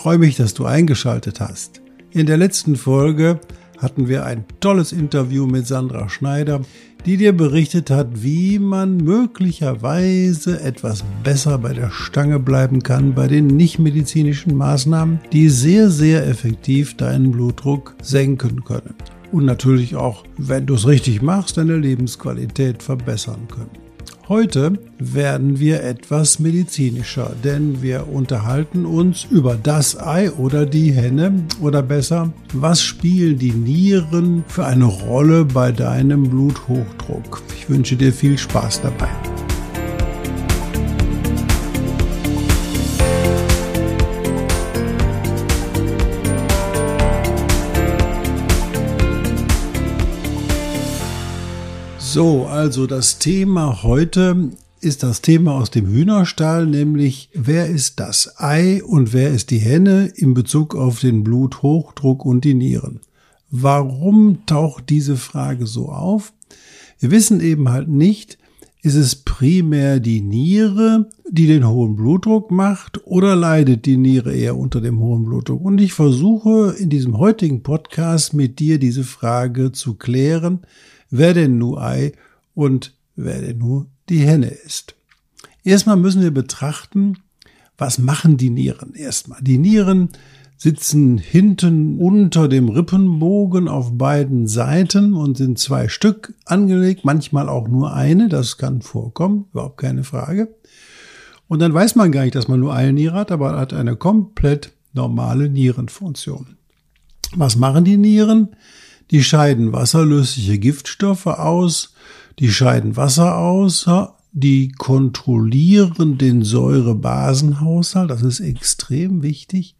Freue mich, dass du eingeschaltet hast. In der letzten Folge hatten wir ein tolles Interview mit Sandra Schneider, die dir berichtet hat, wie man möglicherweise etwas besser bei der Stange bleiben kann bei den nichtmedizinischen Maßnahmen, die sehr, sehr effektiv deinen Blutdruck senken können. Und natürlich auch, wenn du es richtig machst, deine Lebensqualität verbessern können. Heute werden wir etwas medizinischer, denn wir unterhalten uns über das Ei oder die Henne oder besser, was spielen die Nieren für eine Rolle bei deinem Bluthochdruck. Ich wünsche dir viel Spaß dabei. So, also das Thema heute ist das Thema aus dem Hühnerstall, nämlich wer ist das Ei und wer ist die Henne in Bezug auf den Bluthochdruck und die Nieren. Warum taucht diese Frage so auf? Wir wissen eben halt nicht, ist es primär die Niere, die den hohen Blutdruck macht oder leidet die Niere eher unter dem hohen Blutdruck? Und ich versuche in diesem heutigen Podcast mit dir diese Frage zu klären, wer denn nur Ei und wer denn nur die Henne ist. Erstmal müssen wir betrachten, was machen die Nieren erstmal. Die Nieren sitzen hinten unter dem Rippenbogen auf beiden Seiten und sind zwei Stück angelegt, manchmal auch nur eine, das kann vorkommen, überhaupt keine Frage. Und dann weiß man gar nicht, dass man nur eine Niere hat, aber hat eine komplett normale Nierenfunktion. Was machen die Nieren? Die scheiden wasserlösliche Giftstoffe aus, die scheiden Wasser aus, die kontrollieren den Säurebasenhaushalt, das ist extrem wichtig.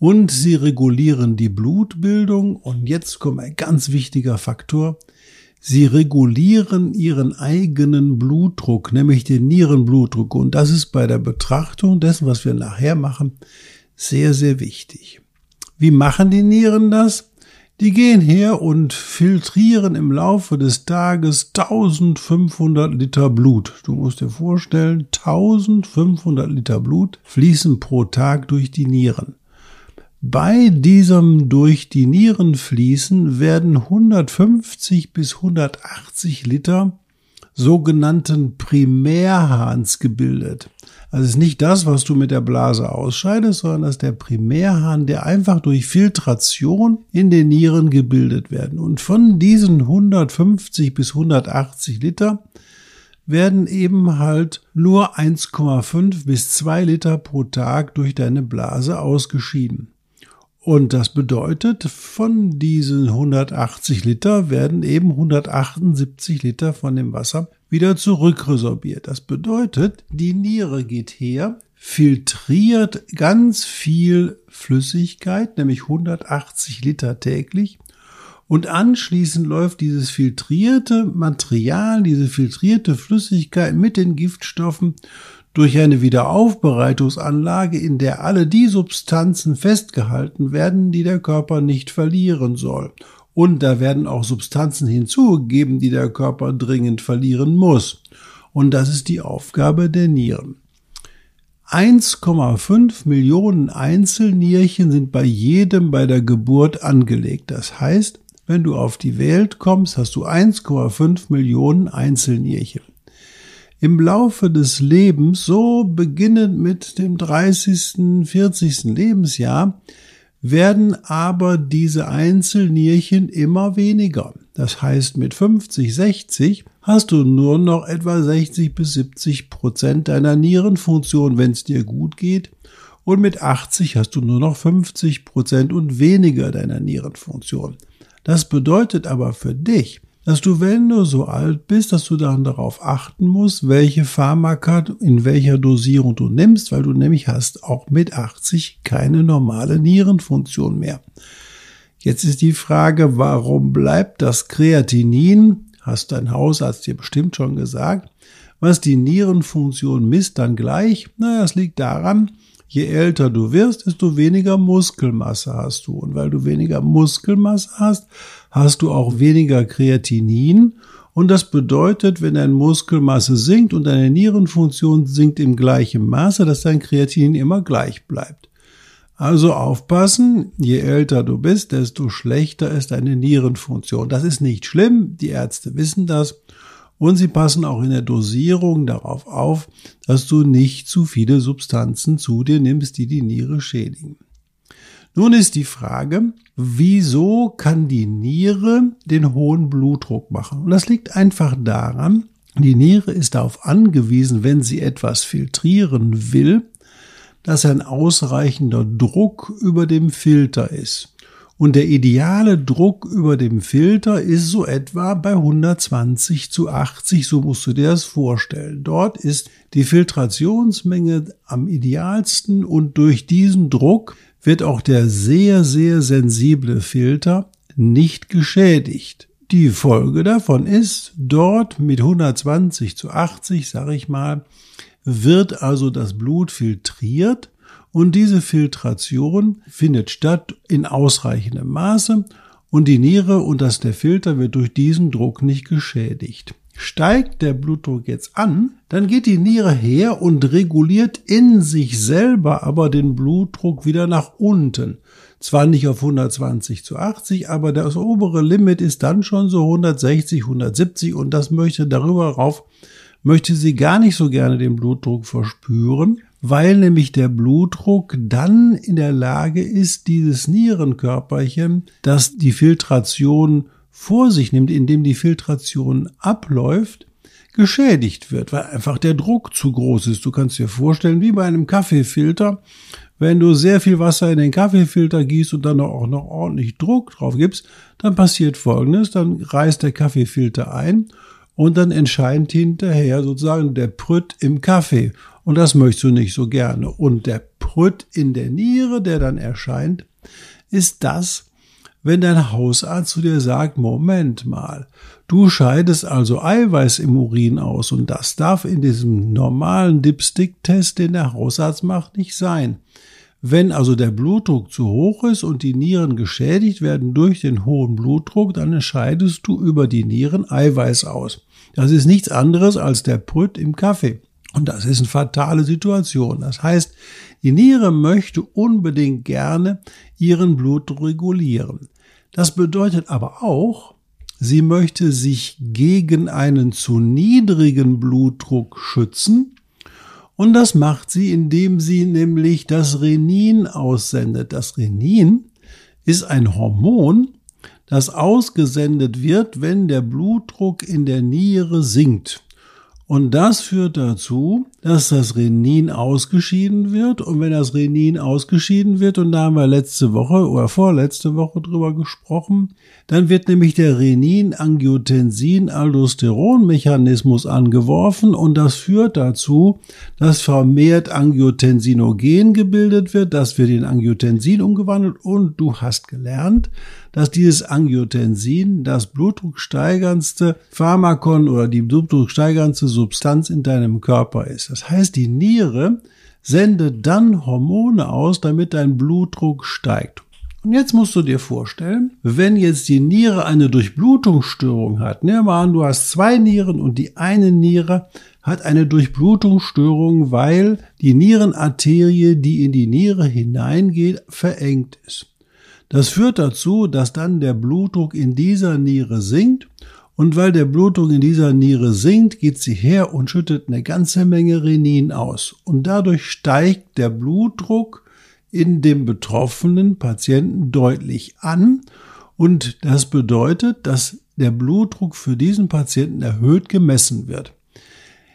Und sie regulieren die Blutbildung. Und jetzt kommt ein ganz wichtiger Faktor. Sie regulieren ihren eigenen Blutdruck, nämlich den Nierenblutdruck. Und das ist bei der Betrachtung dessen, was wir nachher machen, sehr, sehr wichtig. Wie machen die Nieren das? Die gehen her und filtrieren im Laufe des Tages 1500 Liter Blut. Du musst dir vorstellen, 1500 Liter Blut fließen pro Tag durch die Nieren. Bei diesem durch die Nieren fließen werden 150 bis 180 Liter sogenannten Primärhahns gebildet. Also es ist nicht das, was du mit der Blase ausscheidest, sondern das ist der Primärhahn, der einfach durch Filtration in den Nieren gebildet werden. Und von diesen 150 bis 180 Liter werden eben halt nur 1,5 bis 2 Liter pro Tag durch deine Blase ausgeschieden. Und das bedeutet, von diesen 180 Liter werden eben 178 Liter von dem Wasser wieder zurückresorbiert. Das bedeutet, die Niere geht her, filtriert ganz viel Flüssigkeit, nämlich 180 Liter täglich, und anschließend läuft dieses filtrierte Material, diese filtrierte Flüssigkeit mit den Giftstoffen durch eine Wiederaufbereitungsanlage, in der alle die Substanzen festgehalten werden, die der Körper nicht verlieren soll. Und da werden auch Substanzen hinzugegeben, die der Körper dringend verlieren muss. Und das ist die Aufgabe der Nieren. 1,5 Millionen Einzelnierchen sind bei jedem bei der Geburt angelegt. Das heißt, wenn du auf die Welt kommst, hast du 1,5 Millionen Einzelnierchen. Im Laufe des Lebens, so beginnend mit dem 30., 40. Lebensjahr, werden aber diese Einzelnierchen immer weniger. Das heißt, mit 50, 60 hast du nur noch etwa 60 bis 70 Prozent deiner Nierenfunktion, wenn es dir gut geht. Und mit 80 hast du nur noch 50 Prozent und weniger deiner Nierenfunktion. Das bedeutet aber für dich, dass du, wenn du so alt bist, dass du dann darauf achten musst, welche Pharmaka in welcher Dosierung du nimmst, weil du nämlich hast auch mit 80 keine normale Nierenfunktion mehr. Jetzt ist die Frage, warum bleibt das Kreatinin, hast dein Hausarzt dir bestimmt schon gesagt, was die Nierenfunktion misst, dann gleich? Naja, es liegt daran, je älter du wirst, desto weniger Muskelmasse hast du. Und weil du weniger Muskelmasse hast, hast du auch weniger Kreatinin. Und das bedeutet, wenn deine Muskelmasse sinkt und deine Nierenfunktion sinkt im gleichen Maße, dass dein Kreatinin immer gleich bleibt. Also aufpassen, je älter du bist, desto schlechter ist deine Nierenfunktion. Das ist nicht schlimm, die Ärzte wissen das. Und sie passen auch in der Dosierung darauf auf, dass du nicht zu viele Substanzen zu dir nimmst, die die Niere schädigen. Nun ist die Frage, wieso kann die Niere den hohen Blutdruck machen? Und das liegt einfach daran, die Niere ist darauf angewiesen, wenn sie etwas filtrieren will, dass ein ausreichender Druck über dem Filter ist. Und der ideale Druck über dem Filter ist so etwa bei 120 zu 80, so musst du dir das vorstellen. Dort ist die Filtrationsmenge am idealsten und durch diesen Druck wird auch der sehr, sehr sensible Filter nicht geschädigt. Die Folge davon ist, dort mit 120 zu 80, sage ich mal, wird also das Blut filtriert und diese Filtration findet statt in ausreichendem Maße und die Niere und das der Filter wird durch diesen Druck nicht geschädigt. Steigt der Blutdruck jetzt an, dann geht die Niere her und reguliert in sich selber aber den Blutdruck wieder nach unten. Zwar nicht auf 120 zu 80, aber das obere Limit ist dann schon so 160, 170 und das möchte darüber rauf, möchte sie gar nicht so gerne den Blutdruck verspüren weil nämlich der Blutdruck dann in der Lage ist, dieses Nierenkörperchen, das die Filtration vor sich nimmt, indem die Filtration abläuft, geschädigt wird, weil einfach der Druck zu groß ist. Du kannst dir vorstellen, wie bei einem Kaffeefilter, wenn du sehr viel Wasser in den Kaffeefilter gießt und dann auch noch ordentlich Druck drauf gibst, dann passiert Folgendes, dann reißt der Kaffeefilter ein und dann entscheidet hinterher sozusagen der Prütt im Kaffee. Und das möchtest du nicht so gerne. Und der Prütt in der Niere, der dann erscheint, ist das, wenn dein Hausarzt zu dir sagt, Moment mal, du scheidest also Eiweiß im Urin aus und das darf in diesem normalen Dipstick-Test, den der Hausarzt macht, nicht sein. Wenn also der Blutdruck zu hoch ist und die Nieren geschädigt werden durch den hohen Blutdruck, dann scheidest du über die Nieren Eiweiß aus. Das ist nichts anderes als der Prütt im Kaffee. Und das ist eine fatale Situation. Das heißt, die Niere möchte unbedingt gerne ihren Blutdruck regulieren. Das bedeutet aber auch, sie möchte sich gegen einen zu niedrigen Blutdruck schützen. Und das macht sie, indem sie nämlich das Renin aussendet. Das Renin ist ein Hormon, das ausgesendet wird, wenn der Blutdruck in der Niere sinkt. Und das führt dazu, dass das Renin ausgeschieden wird. Und wenn das Renin ausgeschieden wird, und da haben wir letzte Woche oder vorletzte Woche drüber gesprochen, dann wird nämlich der Renin-Angiotensin-Aldosteron-Mechanismus angeworfen. Und das führt dazu, dass vermehrt Angiotensinogen gebildet wird, das wird in Angiotensin umgewandelt. Und du hast gelernt, dass dieses Angiotensin das blutdrucksteigerndste Pharmakon oder die blutdrucksteigerndste Substanz in deinem Körper ist. Das heißt, die Niere sendet dann Hormone aus, damit dein Blutdruck steigt. Und jetzt musst du dir vorstellen, wenn jetzt die Niere eine Durchblutungsstörung hat, nehmen wir an, du hast zwei Nieren und die eine Niere hat eine Durchblutungsstörung, weil die Nierenarterie, die in die Niere hineingeht, verengt ist. Das führt dazu, dass dann der Blutdruck in dieser Niere sinkt und weil der Blutdruck in dieser Niere sinkt, geht sie her und schüttet eine ganze Menge Renin aus und dadurch steigt der Blutdruck in dem betroffenen Patienten deutlich an und das bedeutet, dass der Blutdruck für diesen Patienten erhöht gemessen wird.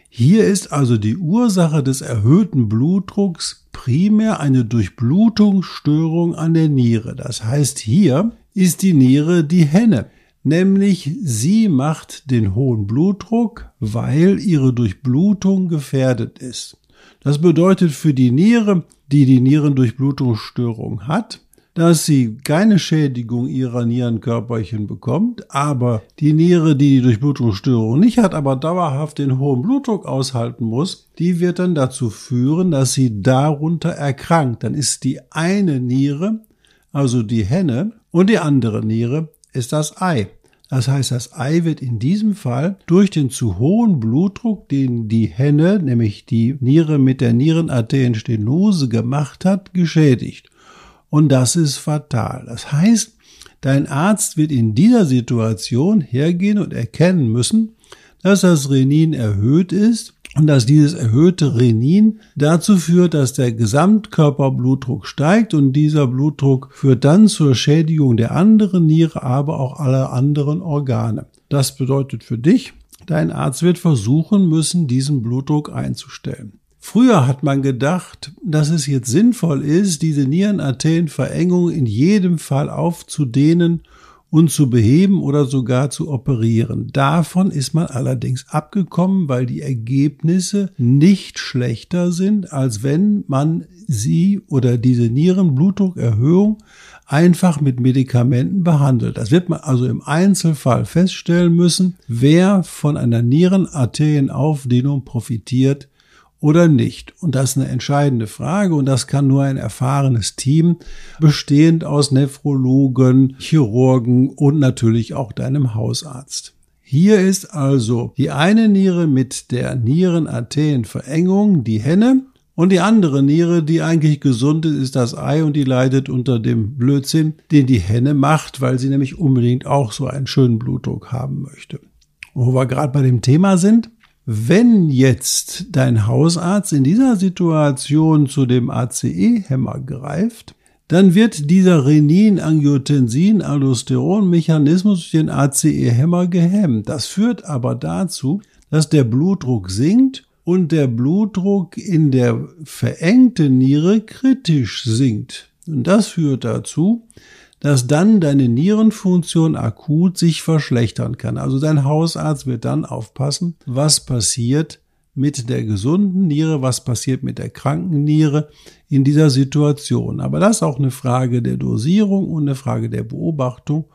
Hier ist also die Ursache des erhöhten Blutdrucks primär eine Durchblutungsstörung an der Niere. Das heißt, hier ist die Niere die Henne. Nämlich sie macht den hohen Blutdruck, weil ihre Durchblutung gefährdet ist. Das bedeutet für die Niere, die die Nierendurchblutungsstörung hat, dass sie keine Schädigung ihrer Nierenkörperchen bekommt, aber die Niere, die die Durchblutungsstörung nicht hat, aber dauerhaft den hohen Blutdruck aushalten muss, die wird dann dazu führen, dass sie darunter erkrankt. Dann ist die eine Niere, also die Henne, und die andere Niere ist das Ei. Das heißt, das Ei wird in diesem Fall durch den zu hohen Blutdruck, den die Henne, nämlich die Niere mit der Nierenarterienstenose gemacht hat, geschädigt. Und das ist fatal. Das heißt, dein Arzt wird in dieser Situation hergehen und erkennen müssen, dass das Renin erhöht ist und dass dieses erhöhte Renin dazu führt, dass der Gesamtkörperblutdruck steigt und dieser Blutdruck führt dann zur Schädigung der anderen Niere, aber auch aller anderen Organe. Das bedeutet für dich, dein Arzt wird versuchen müssen, diesen Blutdruck einzustellen. Früher hat man gedacht, dass es jetzt sinnvoll ist, diese Nierenarterienverengung in jedem Fall aufzudehnen und zu beheben oder sogar zu operieren. Davon ist man allerdings abgekommen, weil die Ergebnisse nicht schlechter sind, als wenn man sie oder diese Nierenblutdruckerhöhung einfach mit Medikamenten behandelt. Das wird man also im Einzelfall feststellen müssen, wer von einer Nierenarterienaufdehnung profitiert oder nicht? Und das ist eine entscheidende Frage und das kann nur ein erfahrenes Team bestehend aus Nephrologen, Chirurgen und natürlich auch deinem Hausarzt. Hier ist also die eine Niere mit der Nierenarterienverengung, die Henne, und die andere Niere, die eigentlich gesund ist, ist das Ei und die leidet unter dem Blödsinn, den die Henne macht, weil sie nämlich unbedingt auch so einen schönen Blutdruck haben möchte. Und wo wir gerade bei dem Thema sind, wenn jetzt dein Hausarzt in dieser Situation zu dem ACE-Hämmer greift, dann wird dieser Renin-Angiotensin-Aldosteron-Mechanismus durch den ACE-Hämmer gehemmt. Das führt aber dazu, dass der Blutdruck sinkt und der Blutdruck in der verengten Niere kritisch sinkt. Und das führt dazu, dass dann deine Nierenfunktion akut sich verschlechtern kann. Also dein Hausarzt wird dann aufpassen, was passiert mit der gesunden Niere, was passiert mit der kranken Niere in dieser Situation. Aber das ist auch eine Frage der Dosierung und eine Frage der Beobachtung.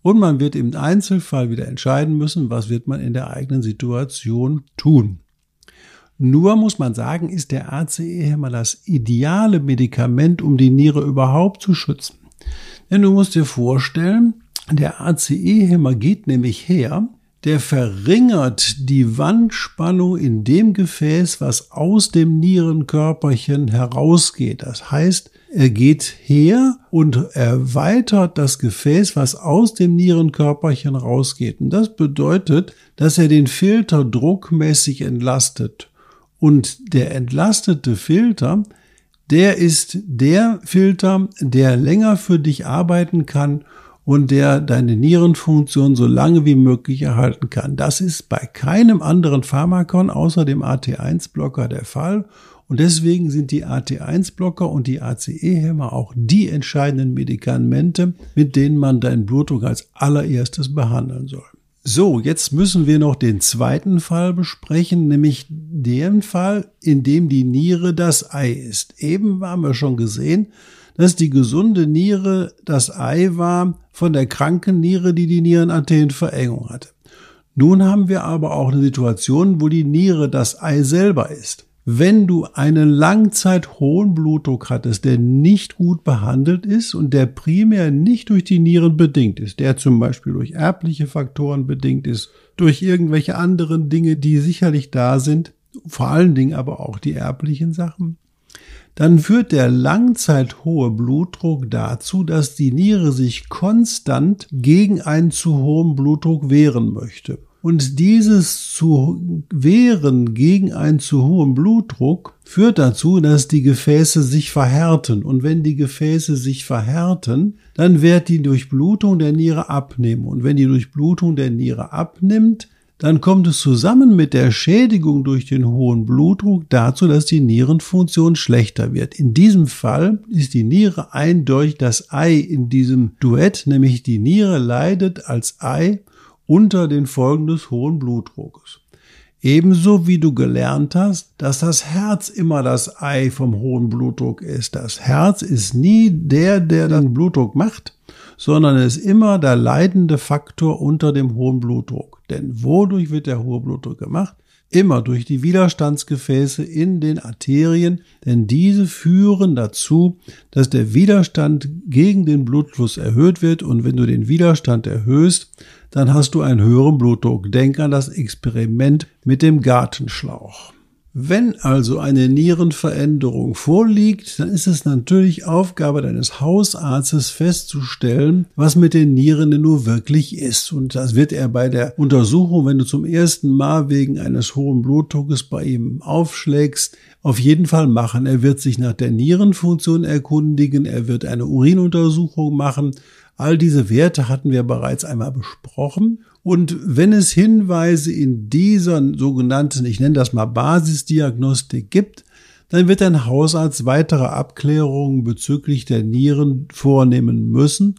Und man wird im Einzelfall wieder entscheiden müssen, was wird man in der eigenen Situation tun. Nur muss man sagen, ist der ACE-Hämmer das ideale Medikament, um die Niere überhaupt zu schützen. Denn du musst dir vorstellen, der ACE-Hämmer geht nämlich her, der verringert die Wandspannung in dem Gefäß, was aus dem Nierenkörperchen herausgeht. Das heißt, er geht her und erweitert das Gefäß, was aus dem Nierenkörperchen rausgeht. Und das bedeutet, dass er den Filter druckmäßig entlastet. Und der entlastete Filter der ist der Filter, der länger für dich arbeiten kann und der deine Nierenfunktion so lange wie möglich erhalten kann. Das ist bei keinem anderen Pharmakon außer dem AT1-Blocker der Fall. Und deswegen sind die AT1-Blocker und die ACE-Hämmer auch die entscheidenden Medikamente, mit denen man deinen Blutdruck als allererstes behandeln soll. So, jetzt müssen wir noch den zweiten Fall besprechen, nämlich den Fall, in dem die Niere das Ei ist. Eben haben wir schon gesehen, dass die gesunde Niere das Ei war von der kranken Niere, die die Nierenarterienverengung hatte. Nun haben wir aber auch eine Situation, wo die Niere das Ei selber ist. Wenn du einen Langzeit hohen Blutdruck hattest, der nicht gut behandelt ist und der primär nicht durch die Nieren bedingt ist, der zum Beispiel durch erbliche Faktoren bedingt ist, durch irgendwelche anderen Dinge, die sicherlich da sind, vor allen Dingen aber auch die erblichen Sachen, dann führt der Langzeit hohe Blutdruck dazu, dass die Niere sich konstant gegen einen zu hohen Blutdruck wehren möchte. Und dieses zu wehren gegen einen zu hohen Blutdruck führt dazu, dass die Gefäße sich verhärten. Und wenn die Gefäße sich verhärten, dann wird die Durchblutung der Niere abnehmen. Und wenn die Durchblutung der Niere abnimmt, dann kommt es zusammen mit der Schädigung durch den hohen Blutdruck dazu, dass die Nierenfunktion schlechter wird. In diesem Fall ist die Niere eindeutig das Ei in diesem Duett, nämlich die Niere leidet als Ei unter den Folgen des hohen Blutdruckes. Ebenso wie du gelernt hast, dass das Herz immer das Ei vom hohen Blutdruck ist. Das Herz ist nie der, der den Blutdruck macht, sondern ist immer der leidende Faktor unter dem hohen Blutdruck. Denn wodurch wird der hohe Blutdruck gemacht? Immer durch die Widerstandsgefäße in den Arterien, denn diese führen dazu, dass der Widerstand gegen den Blutfluss erhöht wird und wenn du den Widerstand erhöhst, dann hast du einen höheren Blutdruck. Denk an das Experiment mit dem Gartenschlauch. Wenn also eine Nierenveränderung vorliegt, dann ist es natürlich Aufgabe deines Hausarztes festzustellen, was mit den Nieren denn nur wirklich ist. Und das wird er bei der Untersuchung, wenn du zum ersten Mal wegen eines hohen Blutdruckes bei ihm aufschlägst, auf jeden Fall machen. Er wird sich nach der Nierenfunktion erkundigen, er wird eine Urinuntersuchung machen. All diese Werte hatten wir bereits einmal besprochen. Und wenn es Hinweise in dieser sogenannten, ich nenne das mal Basisdiagnostik gibt, dann wird ein Hausarzt weitere Abklärungen bezüglich der Nieren vornehmen müssen,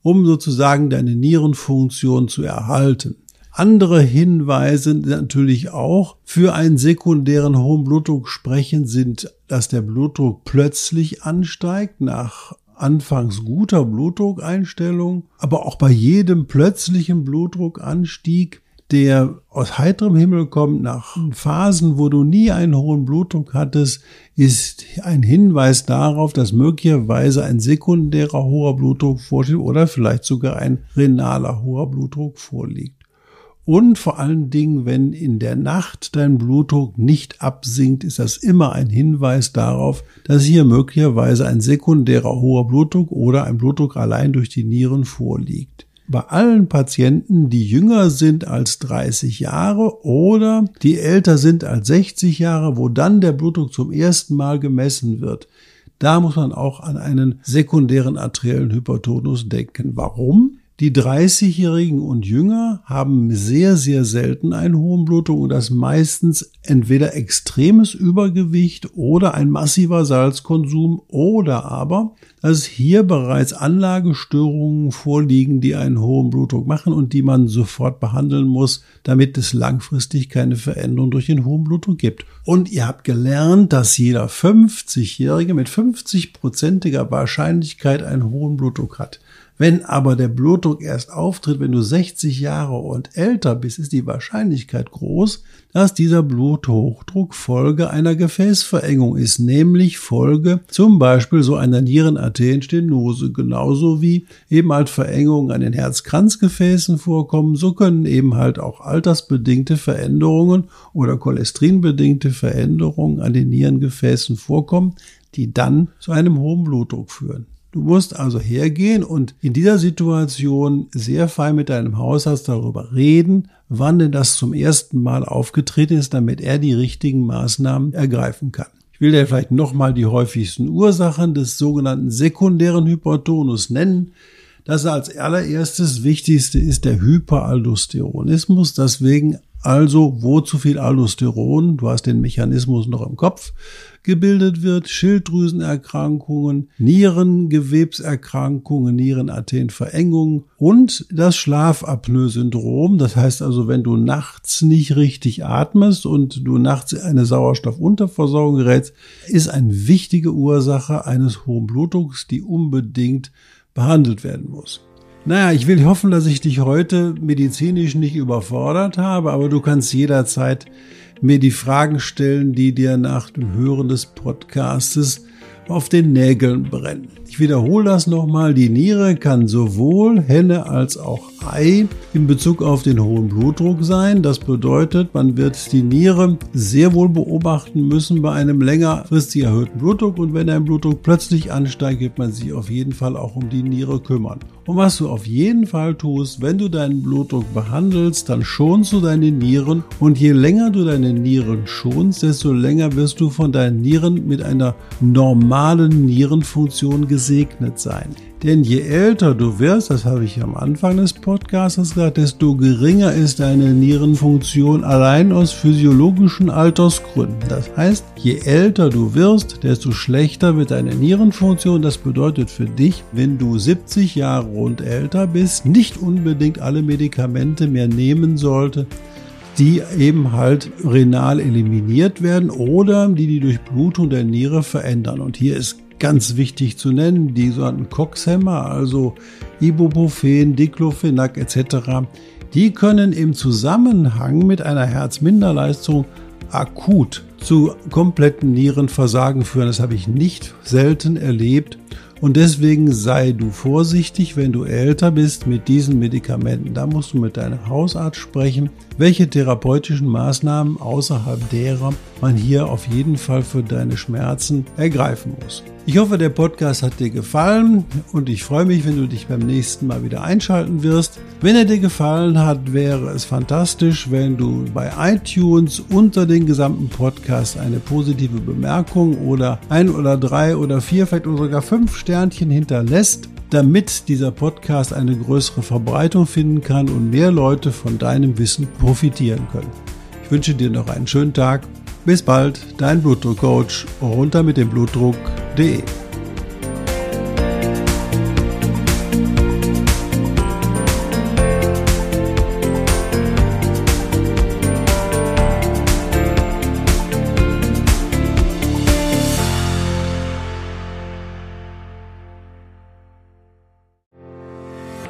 um sozusagen deine Nierenfunktion zu erhalten. Andere Hinweise natürlich auch für einen sekundären hohen Blutdruck sprechen sind, dass der Blutdruck plötzlich ansteigt nach anfangs guter Blutdruckeinstellung, aber auch bei jedem plötzlichen Blutdruckanstieg, der aus heiterem Himmel kommt, nach Phasen, wo du nie einen hohen Blutdruck hattest, ist ein Hinweis darauf, dass möglicherweise ein sekundärer hoher Blutdruck vorliegt oder vielleicht sogar ein renaler hoher Blutdruck vorliegt. Und vor allen Dingen, wenn in der Nacht dein Blutdruck nicht absinkt, ist das immer ein Hinweis darauf, dass hier möglicherweise ein sekundärer hoher Blutdruck oder ein Blutdruck allein durch die Nieren vorliegt. Bei allen Patienten, die jünger sind als 30 Jahre oder die älter sind als 60 Jahre, wo dann der Blutdruck zum ersten Mal gemessen wird, da muss man auch an einen sekundären arteriellen Hypertonus denken. Warum? Die 30-Jährigen und Jünger haben sehr, sehr selten einen hohen Blutdruck und das meistens entweder extremes Übergewicht oder ein massiver Salzkonsum oder aber, dass hier bereits Anlagestörungen vorliegen, die einen hohen Blutdruck machen und die man sofort behandeln muss, damit es langfristig keine Veränderung durch den hohen Blutdruck gibt. Und ihr habt gelernt, dass jeder 50-Jährige mit 50-prozentiger Wahrscheinlichkeit einen hohen Blutdruck hat. Wenn aber der Blutdruck erst auftritt, wenn du 60 Jahre und älter bist, ist die Wahrscheinlichkeit groß, dass dieser Bluthochdruck Folge einer Gefäßverengung ist, nämlich Folge zum Beispiel so einer Nierenarterienstenose, genauso wie eben halt Verengungen an den Herzkranzgefäßen vorkommen, so können eben halt auch altersbedingte Veränderungen oder cholesterinbedingte Veränderungen an den Nierengefäßen vorkommen, die dann zu einem hohen Blutdruck führen. Du musst also hergehen und in dieser Situation sehr fein mit deinem Hausarzt darüber reden, wann denn das zum ersten Mal aufgetreten ist, damit er die richtigen Maßnahmen ergreifen kann. Ich will dir vielleicht nochmal die häufigsten Ursachen des sogenannten sekundären Hypertonus nennen. Das als allererstes Wichtigste ist der Hyperaldosteronismus, deswegen also wo zu viel Aldosteron, du hast den Mechanismus noch im Kopf, gebildet wird, Schilddrüsenerkrankungen, Nierengewebserkrankungen, Nierenarterienverengungen und das Schlafapnoe-Syndrom. Das heißt also, wenn du nachts nicht richtig atmest und du nachts eine Sauerstoffunterversorgung gerätst, ist eine wichtige Ursache eines hohen Blutdrucks, die unbedingt behandelt werden muss. Naja, ich will hoffen, dass ich dich heute medizinisch nicht überfordert habe, aber du kannst jederzeit mir die Fragen stellen, die dir nach dem Hören des Podcastes auf den Nägeln brennen. Ich wiederhole das nochmal. Die Niere kann sowohl Henne als auch Ei in Bezug auf den hohen Blutdruck sein. Das bedeutet, man wird die Niere sehr wohl beobachten müssen bei einem längerfristig erhöhten Blutdruck und wenn ein Blutdruck plötzlich ansteigt, wird man sich auf jeden Fall auch um die Niere kümmern. Und was du auf jeden Fall tust, wenn du deinen Blutdruck behandelst, dann schonst du deine Nieren und je länger du deine Nieren schonst, desto länger wirst du von deinen Nieren mit einer normalen Nierenfunktion gesegnet sein. Denn je älter du wirst, das habe ich am Anfang des Podcasts gesagt, desto geringer ist deine Nierenfunktion allein aus physiologischen Altersgründen. Das heißt, je älter du wirst, desto schlechter wird deine Nierenfunktion. Das bedeutet für dich, wenn du 70 Jahre und älter bist, nicht unbedingt alle Medikamente mehr nehmen sollte, die eben halt renal eliminiert werden oder die die Durchblutung der Niere verändern. Und hier ist ganz wichtig zu nennen, die sogenannten COX-Hämmer, also Ibuprofen, Diclofenac etc., die können im Zusammenhang mit einer Herzminderleistung akut zu kompletten Nierenversagen führen. Das habe ich nicht selten erlebt. Und deswegen sei du vorsichtig, wenn du älter bist mit diesen Medikamenten. Da musst du mit deinem Hausarzt sprechen, welche therapeutischen Maßnahmen außerhalb derer man hier auf jeden Fall für deine Schmerzen ergreifen muss. Ich hoffe, der Podcast hat dir gefallen und ich freue mich, wenn du dich beim nächsten Mal wieder einschalten wirst. Wenn er dir gefallen hat, wäre es fantastisch, wenn du bei iTunes unter den gesamten Podcast eine positive Bemerkung oder ein oder drei oder vier, vielleicht sogar fünf Sternchen hinterlässt damit dieser Podcast eine größere Verbreitung finden kann und mehr Leute von deinem Wissen profitieren können. Ich wünsche dir noch einen schönen Tag bis bald, dein Blutdruckcoach runter mit dem Blutdruck.de.